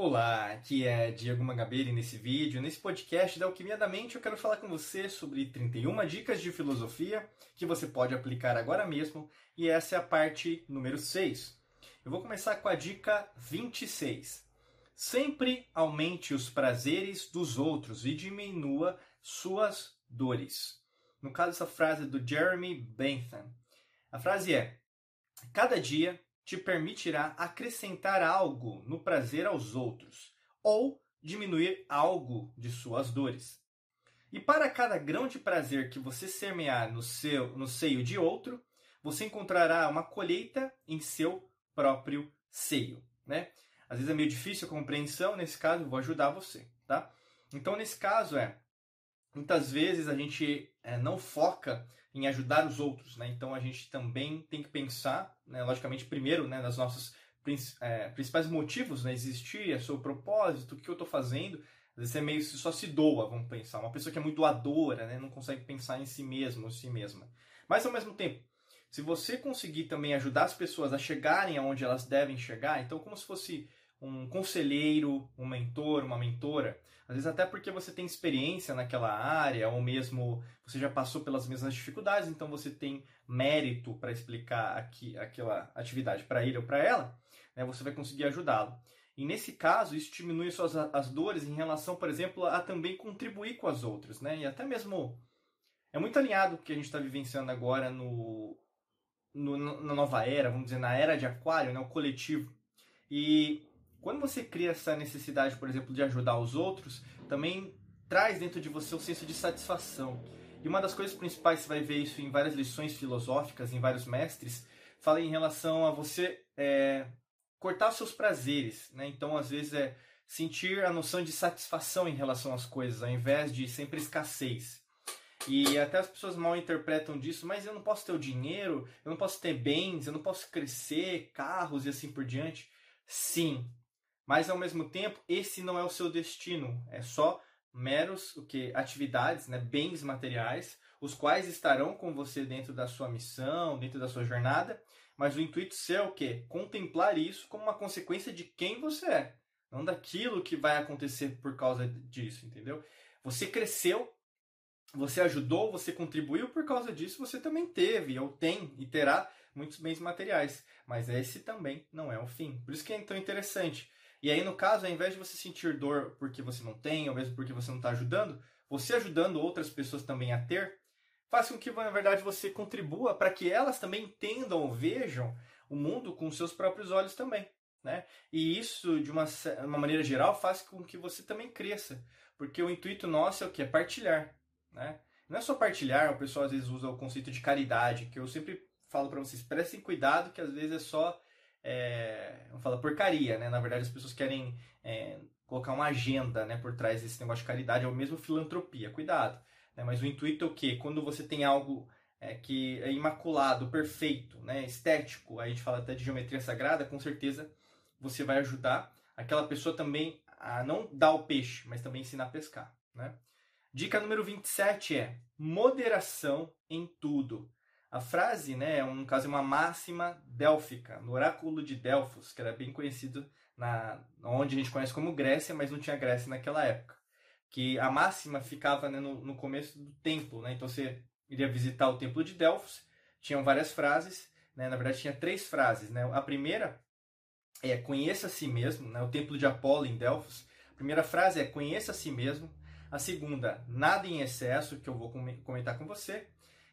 Olá, aqui é Diego Mangabeira e nesse vídeo, nesse podcast da Alquimia da Mente, eu quero falar com você sobre 31 dicas de filosofia que você pode aplicar agora mesmo e essa é a parte número 6. Eu vou começar com a dica 26. Sempre aumente os prazeres dos outros e diminua suas dores. No caso, essa frase é do Jeremy Bentham. A frase é: Cada dia te permitirá acrescentar algo no prazer aos outros ou diminuir algo de suas dores. E para cada grão de prazer que você semear no, seu, no seio de outro, você encontrará uma colheita em seu próprio seio. Né? Às vezes é meio difícil a compreensão, nesse caso eu vou ajudar você. Tá? Então, nesse caso, é muitas vezes a gente é, não foca em ajudar os outros, né? Então a gente também tem que pensar, né, logicamente, primeiro, né, nas nossas é, principais motivos, né, existir, é seu propósito, o que eu estou fazendo. Às vezes é meio só se doa, vamos pensar. Uma pessoa que é muito doadora, né, não consegue pensar em si mesmo, em si mesma. Mas ao mesmo tempo, se você conseguir também ajudar as pessoas a chegarem aonde elas devem chegar, então como se fosse um conselheiro, um mentor, uma mentora, às vezes até porque você tem experiência naquela área, ou mesmo você já passou pelas mesmas dificuldades, então você tem mérito para explicar aqui, aquela atividade para ele ou para ela, né, você vai conseguir ajudá-lo. E nesse caso, isso diminui suas as dores em relação, por exemplo, a também contribuir com as outras, né? E até mesmo é muito alinhado o que a gente está vivenciando agora no, no, na nova era, vamos dizer, na era de aquário, né? O coletivo. E quando você cria essa necessidade, por exemplo, de ajudar os outros, também traz dentro de você um senso de satisfação. E uma das coisas principais, você vai ver isso em várias lições filosóficas, em vários mestres, fala em relação a você é, cortar seus prazeres. Né? Então, às vezes, é sentir a noção de satisfação em relação às coisas, ao invés de sempre escassez. E até as pessoas mal interpretam disso, mas eu não posso ter o dinheiro, eu não posso ter bens, eu não posso crescer, carros e assim por diante. Sim, mas ao mesmo tempo, esse não é o seu destino, é só meros o que atividades, né, bens materiais, os quais estarão com você dentro da sua missão, dentro da sua jornada, mas o intuito seu é o quê? Contemplar isso como uma consequência de quem você é, não daquilo que vai acontecer por causa disso, entendeu? Você cresceu, você ajudou, você contribuiu por causa disso, você também teve, ou tem e terá muitos bens materiais, mas esse também não é o fim. Por isso que é tão interessante e aí, no caso, ao invés de você sentir dor porque você não tem, ou mesmo porque você não está ajudando, você ajudando outras pessoas também a ter, faz com que, na verdade, você contribua para que elas também entendam vejam o mundo com seus próprios olhos também. Né? E isso, de uma, uma maneira geral, faz com que você também cresça. Porque o intuito nosso é o que? É partilhar. Né? Não é só partilhar, o pessoal às vezes usa o conceito de caridade, que eu sempre falo para vocês, prestem cuidado, que às vezes é só é, vamos falar porcaria, né? Na verdade, as pessoas querem é, colocar uma agenda, né, por trás desse negócio de caridade, ou mesmo filantropia. Cuidado. Né? Mas o intuito é o quê? Quando você tem algo é, que é imaculado, perfeito, né, estético, a gente fala até de geometria sagrada, com certeza você vai ajudar aquela pessoa também a não dar o peixe, mas também ensinar a pescar, né? Dica número 27 é moderação em tudo. A frase, né, é um caso uma máxima délfica, no oráculo de Delfos, que era bem conhecido na onde a gente conhece como Grécia, mas não tinha Grécia naquela época. Que a máxima ficava né, no, no começo do templo, né? Então você iria visitar o templo de Delfos, tinham várias frases, né? Na verdade tinha três frases, né? A primeira é conheça a si mesmo, né? O templo de Apolo em Delfos. A primeira frase é conheça a si mesmo. A segunda, nada em excesso, que eu vou comentar com você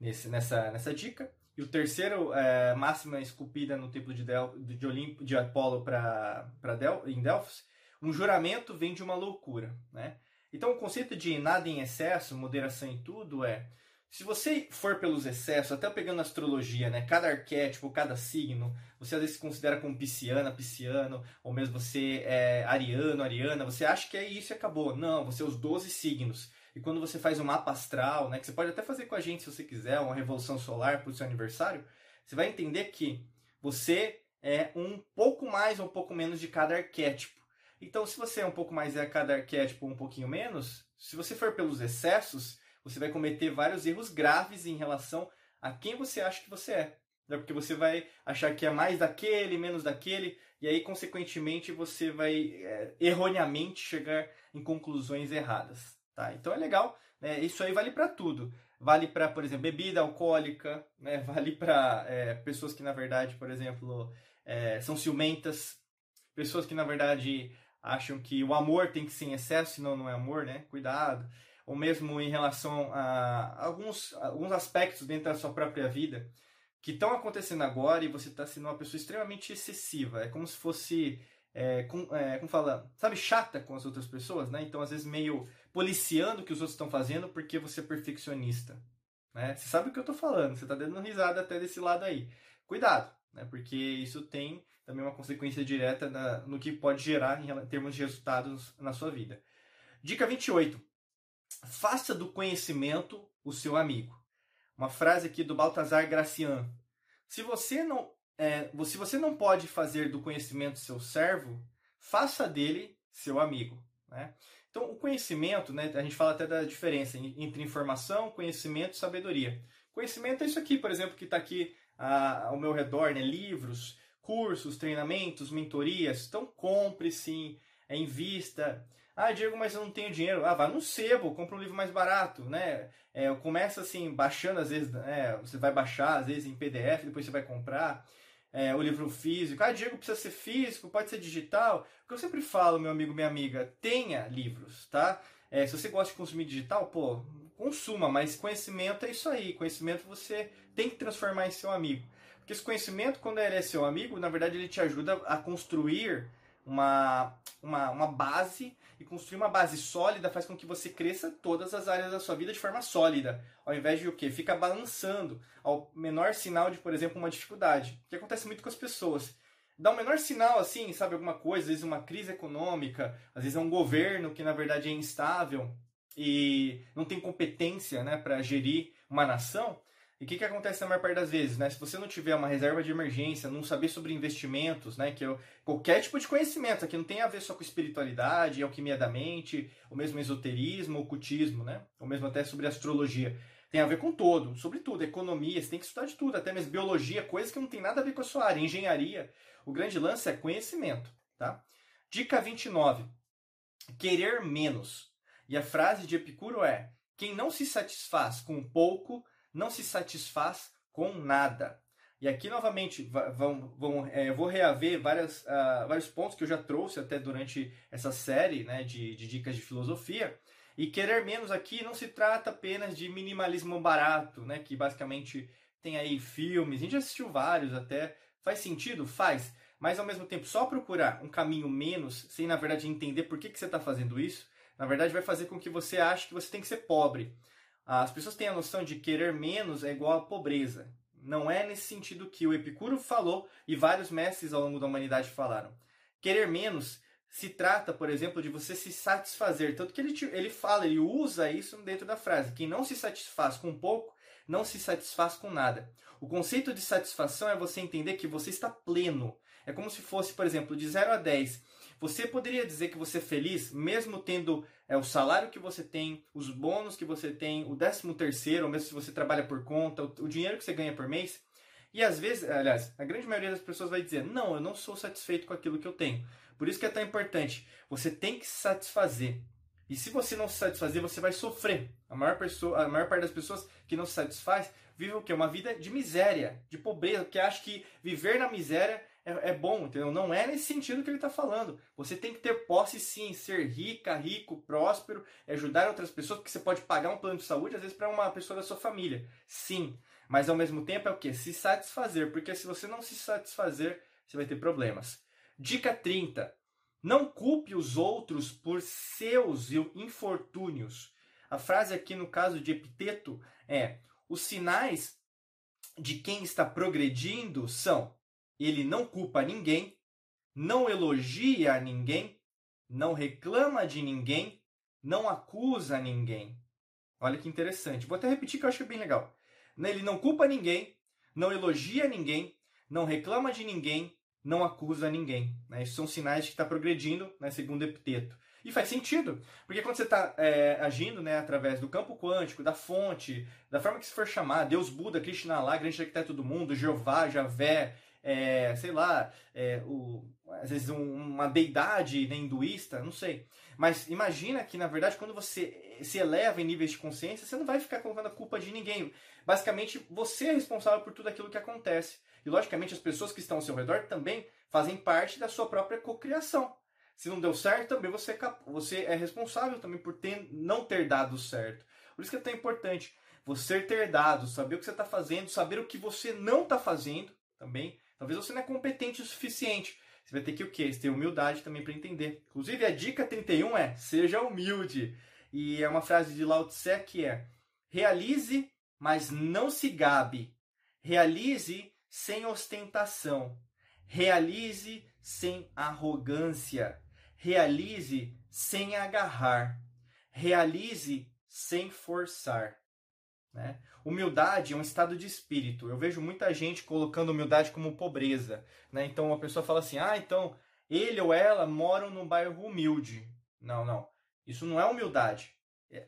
nesse, nessa, nessa dica. E o terceiro, é, máxima esculpida no templo de, Del, de, Olimpo, de Apolo pra, pra Del, em Delfos, um juramento vem de uma loucura. Né? Então, o conceito de nada em excesso, moderação em tudo, é se você for pelos excessos, até pegando a astrologia, né, cada arquétipo, cada signo, você às vezes se considera como pisciana, pisciano, ou mesmo você é ariano, ariana, você acha que é isso e acabou. Não, você é os 12 signos. E quando você faz um mapa astral, né, que você pode até fazer com a gente se você quiser, uma revolução solar para o seu aniversário, você vai entender que você é um pouco mais ou um pouco menos de cada arquétipo. Então, se você é um pouco mais de cada arquétipo um pouquinho menos, se você for pelos excessos, você vai cometer vários erros graves em relação a quem você acha que você é. Né? Porque você vai achar que é mais daquele, menos daquele. e aí, consequentemente, você vai é, erroneamente chegar em conclusões erradas. Tá? Então é legal, né? isso aí vale para tudo. Vale para, por exemplo, bebida alcoólica, né? vale para é, pessoas que, na verdade, por exemplo, é, são ciumentas, pessoas que, na verdade, acham que o amor tem que ser em excesso, senão não é amor, né? Cuidado. Ou mesmo em relação a alguns, alguns aspectos dentro da sua própria vida que estão acontecendo agora e você está sendo uma pessoa extremamente excessiva. É como se fosse, é, com, é, como fala, sabe, chata com as outras pessoas, né? Então, às vezes, meio policiando o que os outros estão fazendo porque você é perfeccionista. Né? Você sabe o que eu estou falando, você está dando risada até desse lado aí. Cuidado, né? porque isso tem também uma consequência direta na, no que pode gerar em termos de resultados na sua vida. Dica 28. Faça do conhecimento o seu amigo. Uma frase aqui do Baltazar Gracian. Se você não, é, se você não pode fazer do conhecimento seu servo, faça dele seu amigo. Né? Então, o conhecimento, né, a gente fala até da diferença entre informação, conhecimento e sabedoria. Conhecimento é isso aqui, por exemplo, que está aqui ah, ao meu redor, né, livros, cursos, treinamentos, mentorias. Então, compre sim, é, invista. Ah, Diego, mas eu não tenho dinheiro. Ah, vá no sebo, compra um livro mais barato, né? É, começa assim, baixando às vezes, é, você vai baixar às vezes em PDF, depois você vai comprar é, o livro físico. Ah, Diego, precisa ser físico, pode ser digital. O que eu sempre falo, meu amigo, minha amiga, tenha livros, tá? É, se você gosta de consumir digital, pô, consuma, mas conhecimento é isso aí. Conhecimento você tem que transformar em seu amigo. Porque esse conhecimento, quando ele é seu amigo, na verdade ele te ajuda a construir uma, uma, uma base e construir uma base sólida faz com que você cresça todas as áreas da sua vida de forma sólida, ao invés de o quê? Fica balançando ao menor sinal de, por exemplo, uma dificuldade, que acontece muito com as pessoas. Dá um menor sinal assim, sabe, alguma coisa, às vezes uma crise econômica, às vezes é um governo que na verdade é instável e não tem competência, né, para gerir uma nação. E o que, que acontece na maior parte das vezes, né? Se você não tiver uma reserva de emergência, não saber sobre investimentos, né? Que é qualquer tipo de conhecimento, aqui não tem a ver só com espiritualidade, alquimia da mente, o mesmo esoterismo, ocultismo, né? Ou mesmo até sobre astrologia. Tem a ver com todo, sobre tudo, economia, você tem que estudar de tudo, até mesmo biologia, coisas que não tem nada a ver com a sua área, engenharia. O grande lance é conhecimento, tá? Dica 29. Querer menos. E a frase de Epicuro é: quem não se satisfaz com pouco não se satisfaz com nada. E aqui, novamente, vão, vão, é, vou reaver várias, uh, vários pontos que eu já trouxe até durante essa série né, de, de dicas de filosofia. E querer menos aqui não se trata apenas de minimalismo barato, né, que basicamente tem aí filmes, a gente já assistiu vários até. Faz sentido? Faz. Mas ao mesmo tempo, só procurar um caminho menos, sem na verdade entender por que, que você está fazendo isso, na verdade vai fazer com que você ache que você tem que ser pobre. As pessoas têm a noção de querer menos é igual a pobreza. Não é nesse sentido que o Epicuro falou e vários mestres ao longo da humanidade falaram. Querer menos se trata, por exemplo, de você se satisfazer. Tanto que ele, ele fala, ele usa isso dentro da frase. Quem não se satisfaz com pouco, não se satisfaz com nada. O conceito de satisfação é você entender que você está pleno. É como se fosse, por exemplo, de 0 a 10. Você poderia dizer que você é feliz mesmo tendo é o salário que você tem, os bônus que você tem, o décimo terceiro, mesmo se você trabalha por conta, o, o dinheiro que você ganha por mês. E às vezes, aliás, a grande maioria das pessoas vai dizer: não, eu não sou satisfeito com aquilo que eu tenho. Por isso que é tão importante. Você tem que se satisfazer. E se você não se satisfazer, você vai sofrer. A maior, pessoa, a maior parte das pessoas que não se satisfaz vive o quê? Uma vida de miséria, de pobreza, porque acha que viver na miséria é, é bom, entendeu? Não é nesse sentido que ele está falando. Você tem que ter posse sim, ser rica, rico, próspero, ajudar outras pessoas, porque você pode pagar um plano de saúde, às vezes, para uma pessoa da sua família. Sim. Mas ao mesmo tempo é o que? Se satisfazer, porque se você não se satisfazer, você vai ter problemas. Dica 30. Não culpe os outros por seus infortúnios. A frase aqui no caso de Epiteto é: os sinais de quem está progredindo são ele não culpa ninguém, não elogia ninguém, não reclama de ninguém, não acusa ninguém. Olha que interessante. Vou até repetir que eu acho bem legal. Ele não culpa ninguém, não elogia ninguém, não reclama de ninguém, não acusa ninguém. Né? Isso são sinais de que está progredindo, né, segundo Epiteto. E faz sentido, porque quando você está é, agindo né, através do campo quântico, da fonte, da forma que se for chamar, Deus, Buda, Krishna lá, grande arquiteto do mundo, Jeová, Javé, é, sei lá, é, o, às vezes um, uma deidade né, hinduísta, não sei. Mas imagina que, na verdade, quando você se eleva em níveis de consciência, você não vai ficar colocando a culpa de ninguém. Basicamente, você é responsável por tudo aquilo que acontece. E, logicamente, as pessoas que estão ao seu redor também fazem parte da sua própria cocriação. Se não deu certo, também você é, você é responsável também por ter, não ter dado certo. Por isso que é tão importante você ter dado, saber o que você está fazendo, saber o que você não está fazendo também. Talvez você não é competente o suficiente. Você vai ter que o quê? Ter humildade também para entender. Inclusive, a dica 31 é: seja humilde. E é uma frase de Lao Tse que é: realize, mas não se gabe. Realize sem ostentação. Realize sem arrogância. Realize sem agarrar. Realize sem forçar. Né? Humildade é um estado de espírito. Eu vejo muita gente colocando humildade como pobreza. Né? Então a pessoa fala assim: ah, então ele ou ela moram num bairro humilde. Não, não. Isso não é humildade.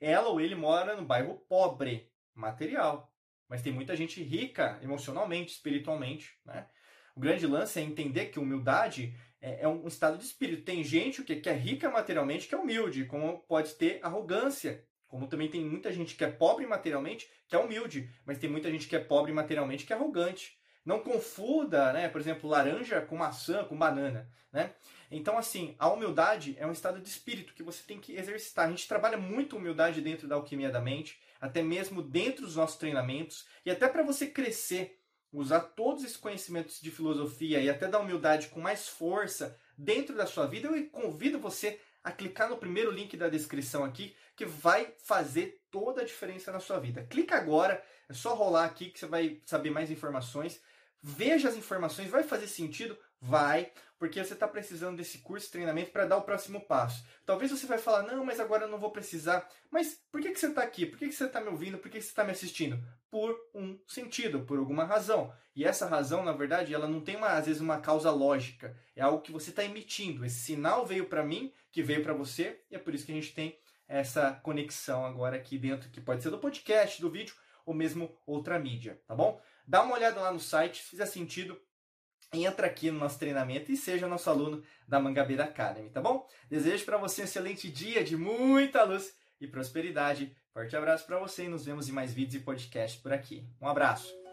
Ela ou ele mora no bairro pobre, material. Mas tem muita gente rica emocionalmente, espiritualmente. Né? O grande lance é entender que humildade é, é um estado de espírito. Tem gente que, que é rica materialmente que é humilde, como pode ter arrogância. Como também tem muita gente que é pobre materialmente que é humilde, mas tem muita gente que é pobre materialmente que é arrogante. Não confunda, né, por exemplo, laranja com maçã, com banana, né? Então, assim, a humildade é um estado de espírito que você tem que exercitar. A gente trabalha muito humildade dentro da alquimia da mente, até mesmo dentro dos nossos treinamentos, e até para você crescer usar todos esses conhecimentos de filosofia e até da humildade com mais força dentro da sua vida, eu convido você a clicar no primeiro link da descrição aqui, que vai fazer toda a diferença na sua vida. Clica agora, é só rolar aqui que você vai saber mais informações. Veja as informações, vai fazer sentido? Vai, porque você está precisando desse curso de treinamento para dar o próximo passo. Talvez você vai falar, não, mas agora eu não vou precisar. Mas por que, que você está aqui? Por que, que você está me ouvindo? Por que, que você está me assistindo? Por um sentido, por alguma razão. E essa razão, na verdade, ela não tem, uma, às vezes, uma causa lógica. É algo que você está emitindo. Esse sinal veio para mim, que veio para você, e é por isso que a gente tem essa conexão agora aqui dentro, que pode ser do podcast, do vídeo, ou mesmo outra mídia, tá bom? Dá uma olhada lá no site, se fizer sentido, entra aqui no nosso treinamento e seja nosso aluno da Mangabeira Academy, tá bom? Desejo para você um excelente dia de muita luz e prosperidade. Forte abraço para você e nos vemos em mais vídeos e podcasts por aqui. Um abraço.